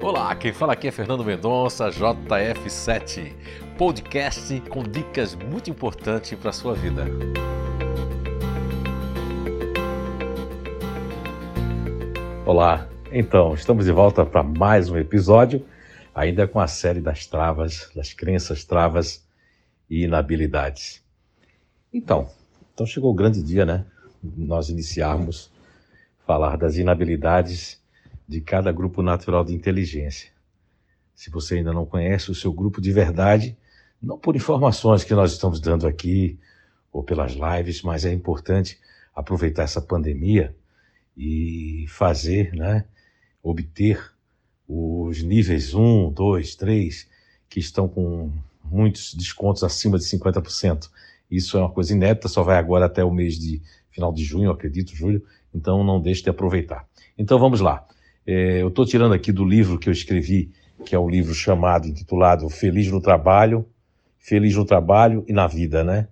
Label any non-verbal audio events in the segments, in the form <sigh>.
Olá, quem fala aqui é Fernando Mendonça, JF7, podcast com dicas muito importantes para a sua vida. Olá, então, estamos de volta para mais um episódio, ainda com a série das travas, das crenças, travas e inabilidades. Então, então chegou o grande dia, né? Nós iniciarmos falar das inabilidades de cada grupo natural de inteligência. Se você ainda não conhece o seu grupo de verdade, não por informações que nós estamos dando aqui ou pelas lives, mas é importante aproveitar essa pandemia e fazer, né, obter os níveis 1, 2, 3, que estão com muitos descontos acima de 50%. Isso é uma coisa inédita, só vai agora até o mês de final de junho, acredito, julho, então não deixe de aproveitar. Então vamos lá. É, eu estou tirando aqui do livro que eu escrevi, que é um livro chamado, intitulado Feliz no Trabalho, Feliz no Trabalho e na Vida, né?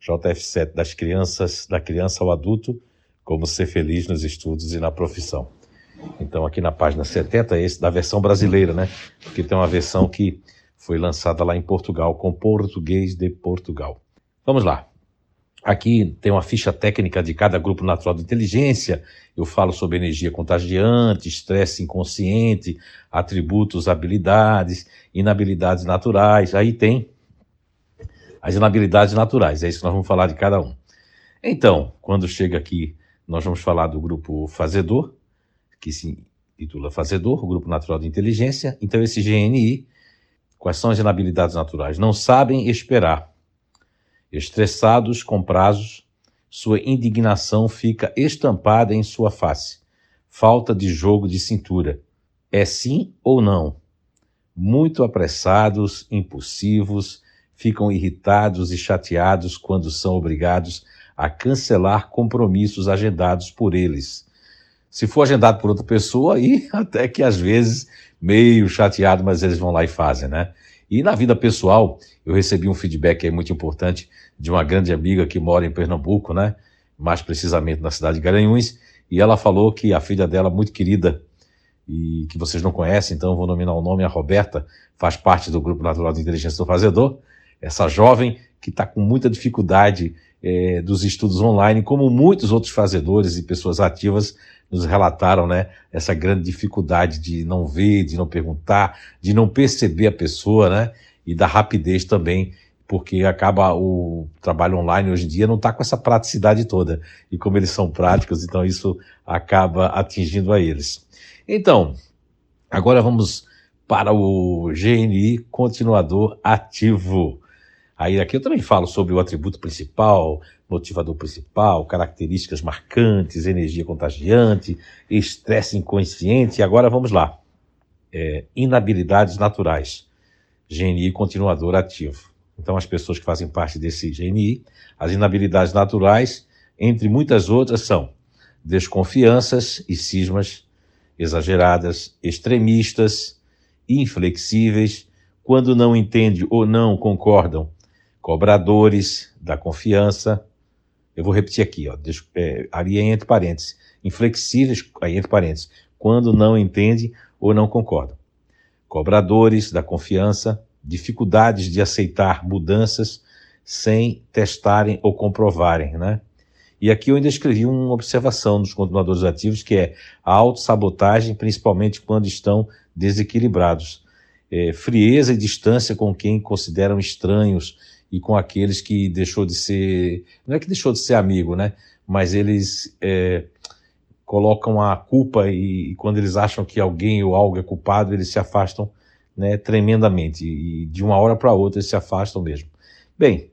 JF7, das crianças, da criança ao adulto, como ser feliz nos estudos e na profissão. Então, aqui na página 70, esse da versão brasileira, né? Porque tem uma versão que foi lançada lá em Portugal, com português de Portugal. Vamos lá. Aqui tem uma ficha técnica de cada grupo natural de inteligência. Eu falo sobre energia contagiante, estresse inconsciente, atributos, habilidades, inabilidades naturais. Aí tem as inabilidades naturais. É isso que nós vamos falar de cada um. Então, quando chega aqui, nós vamos falar do grupo fazedor, que se intitula Fazedor, o grupo natural de inteligência. Então, esse GNI, quais são as inabilidades naturais? Não sabem esperar Estressados com prazos, sua indignação fica estampada em sua face. Falta de jogo de cintura. É sim ou não? Muito apressados, impulsivos, ficam irritados e chateados quando são obrigados a cancelar compromissos agendados por eles. Se for agendado por outra pessoa, aí <laughs> até que às vezes meio chateado, mas eles vão lá e fazem, né? E na vida pessoal, eu recebi um feedback aí muito importante de uma grande amiga que mora em Pernambuco, né? Mais precisamente na cidade de Garanhuns, e ela falou que a filha dela, muito querida, e que vocês não conhecem, então vou nominar o nome, a Roberta, faz parte do Grupo Natural de Inteligência do Fazedor, essa jovem que está com muita dificuldade é, dos estudos online, como muitos outros fazedores e pessoas ativas nos relataram, né, essa grande dificuldade de não ver, de não perguntar, de não perceber a pessoa, né, e da rapidez também, porque acaba o trabalho online hoje em dia não está com essa praticidade toda. E como eles são práticos, então isso acaba atingindo a eles. Então, agora vamos para o GNI continuador ativo. Aí aqui eu também falo sobre o atributo principal, motivador principal, características marcantes, energia contagiante, estresse inconsciente. Agora vamos lá. É, inabilidades naturais. GNI continuador ativo. Então, as pessoas que fazem parte desse GNI, as inabilidades naturais, entre muitas outras, são desconfianças e cismas exageradas, extremistas, inflexíveis, quando não entendem ou não concordam cobradores da confiança. Eu vou repetir aqui, ó, é, ali é entre parênteses, inflexíveis, aí entre parênteses, quando não entende ou não concorda. Cobradores da confiança, dificuldades de aceitar mudanças sem testarem ou comprovarem, né? E aqui eu ainda escrevi uma observação dos continuadores ativos, que é a autossabotagem, principalmente quando estão desequilibrados. É, frieza e distância com quem consideram estranhos e com aqueles que deixou de ser, não é que deixou de ser amigo, né? Mas eles é, colocam a culpa e, e, quando eles acham que alguém ou algo é culpado, eles se afastam né, tremendamente e de uma hora para outra eles se afastam mesmo. Bem,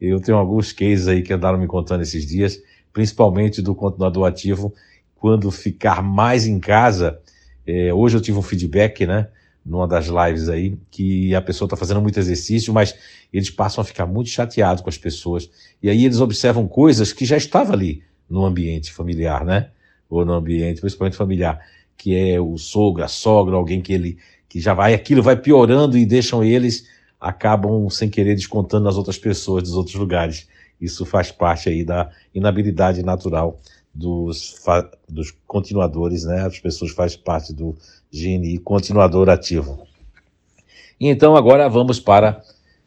eu tenho alguns cases aí que andaram me contando esses dias, principalmente do continuador ativo, quando ficar mais em casa. É, hoje eu tive um feedback, né? Numa das lives aí, que a pessoa está fazendo muito exercício, mas eles passam a ficar muito chateados com as pessoas. E aí eles observam coisas que já estavam ali no ambiente familiar, né? Ou no ambiente, principalmente familiar, que é o sogro, a sogra, alguém que ele que já vai, aquilo vai piorando e deixam eles, acabam sem querer descontando nas outras pessoas dos outros lugares. Isso faz parte aí da inabilidade natural dos, dos continuadores, né? As pessoas fazem parte do GNI continuador ativo. E então agora vamos para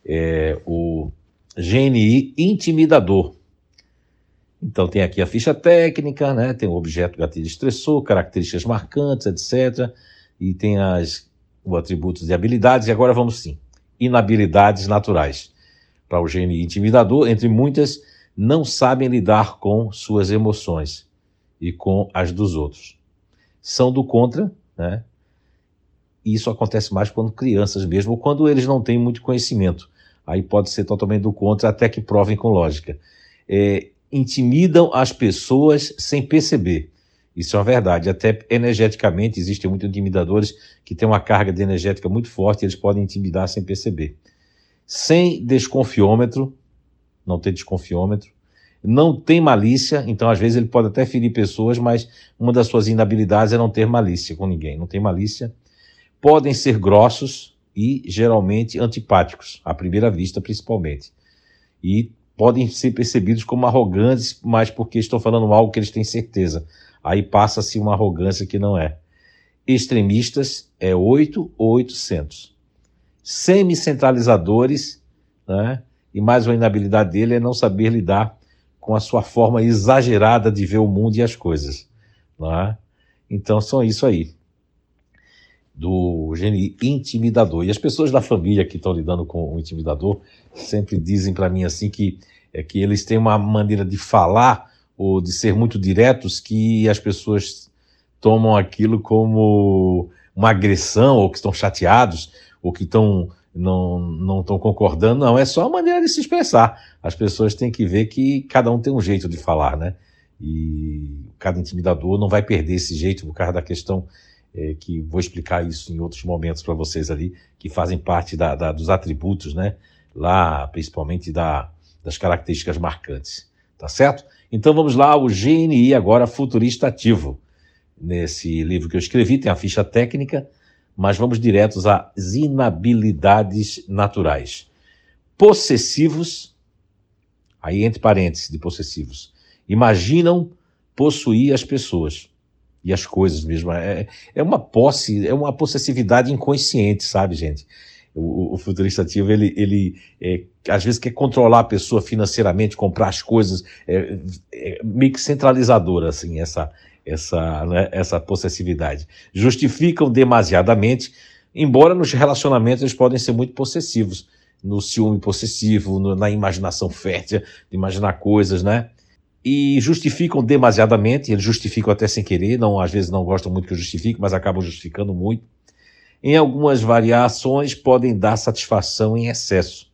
é, o GNI intimidador. Então tem aqui a ficha técnica, né? Tem o objeto gatilho estressor, características marcantes, etc. E tem as o atributos de habilidades. E agora vamos sim. Inabilidades naturais. Para o GNI intimidador, entre muitas, não sabem lidar com suas emoções e com as dos outros. São do contra, né? E isso acontece mais quando crianças mesmo, ou quando eles não têm muito conhecimento. Aí pode ser totalmente do contra, até que provem com lógica. É, intimidam as pessoas sem perceber. Isso é uma verdade. Até energeticamente, existem muitos intimidadores que têm uma carga de energética muito forte eles podem intimidar sem perceber. Sem desconfiômetro, não tem desconfiômetro, não tem malícia, então às vezes ele pode até ferir pessoas, mas uma das suas inabilidades é não ter malícia com ninguém, não tem malícia. Podem ser grossos e geralmente antipáticos, à primeira vista principalmente. E podem ser percebidos como arrogantes, mas porque estão falando algo que eles têm certeza. Aí passa-se uma arrogância que não é. Extremistas é 8 ou 800. Semi-centralizadores, né? E mais uma inabilidade dele é não saber lidar com a sua forma exagerada de ver o mundo e as coisas. É? Então, são isso aí. Do gene intimidador. E as pessoas da família que estão lidando com o intimidador sempre dizem para mim assim que, é que eles têm uma maneira de falar ou de ser muito diretos que as pessoas tomam aquilo como uma agressão ou que estão chateados ou que estão não estão concordando, não. É só a maneira de se expressar. As pessoas têm que ver que cada um tem um jeito de falar, né? E cada intimidador não vai perder esse jeito por causa da questão é, que vou explicar isso em outros momentos para vocês ali, que fazem parte da, da, dos atributos, né? Lá, principalmente da, das características marcantes, tá certo? Então vamos lá, o GNI agora futurista ativo. Nesse livro que eu escrevi tem a ficha técnica, mas vamos diretos às inabilidades naturais. Possessivos, aí entre parênteses de possessivos, imaginam possuir as pessoas e as coisas mesmo. É, é uma posse, é uma possessividade inconsciente, sabe, gente? O, o futurista ativo, ele, ele é, às vezes quer controlar a pessoa financeiramente, comprar as coisas, é, é meio que centralizadora, assim, essa, essa, né, essa possessividade. Justificam demasiadamente, embora nos relacionamentos eles podem ser muito possessivos, no ciúme possessivo, no, na imaginação fértil, de imaginar coisas, né? E justificam demasiadamente, eles justificam até sem querer, não, às vezes não gostam muito que eu justifique, mas acabam justificando muito. Em algumas variações podem dar satisfação em excesso.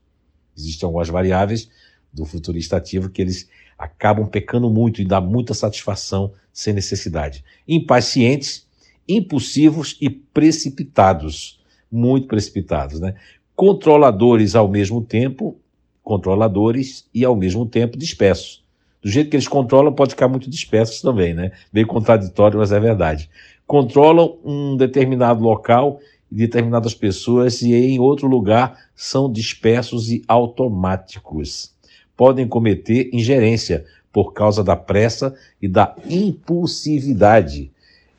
Existem algumas variáveis do futurista ativo que eles acabam pecando muito e dá muita satisfação sem necessidade. Impacientes, impulsivos e precipitados, muito precipitados, né? Controladores ao mesmo tempo, controladores e ao mesmo tempo dispersos. Do jeito que eles controlam, pode ficar muito dispersos também, né? Meio contraditório, mas é verdade. Controlam um determinado local e determinadas pessoas e em outro lugar são dispersos e automáticos podem cometer ingerência por causa da pressa e da impulsividade,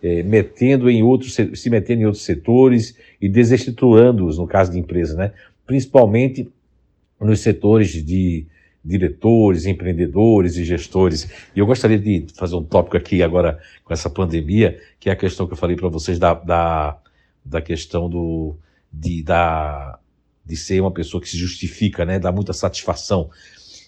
é, metendo em outros, se metendo em outros setores e desestruturando-os, no caso de empresas, né? principalmente nos setores de diretores, empreendedores e gestores. E eu gostaria de fazer um tópico aqui agora com essa pandemia, que é a questão que eu falei para vocês da, da, da questão do, de, da, de ser uma pessoa que se justifica, né? dá muita satisfação.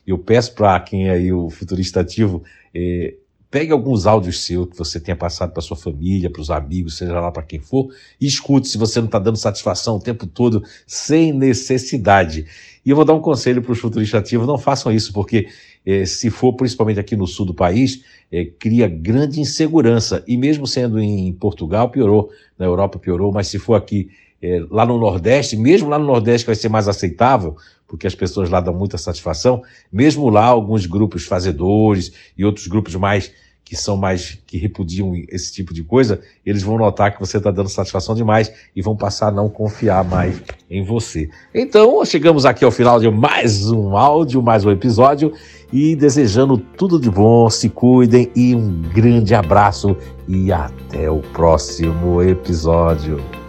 Eu peço para quem é aí o futurista ativo, é, pegue alguns áudios seus que você tenha passado para sua família, para os amigos, seja lá para quem for, e escute se você não está dando satisfação o tempo todo, sem necessidade. E eu vou dar um conselho para os futuristas ativos, não façam isso, porque é, se for principalmente aqui no sul do país, é, cria grande insegurança. E mesmo sendo em Portugal, piorou, na Europa piorou, mas se for aqui é, lá no Nordeste, mesmo lá no Nordeste vai ser mais aceitável, porque as pessoas lá dão muita satisfação, mesmo lá alguns grupos fazedores e outros grupos mais que são mais que repudiam esse tipo de coisa, eles vão notar que você está dando satisfação demais e vão passar a não confiar mais em você. Então, chegamos aqui ao final de mais um áudio, mais um episódio e desejando tudo de bom, se cuidem e um grande abraço e até o próximo episódio.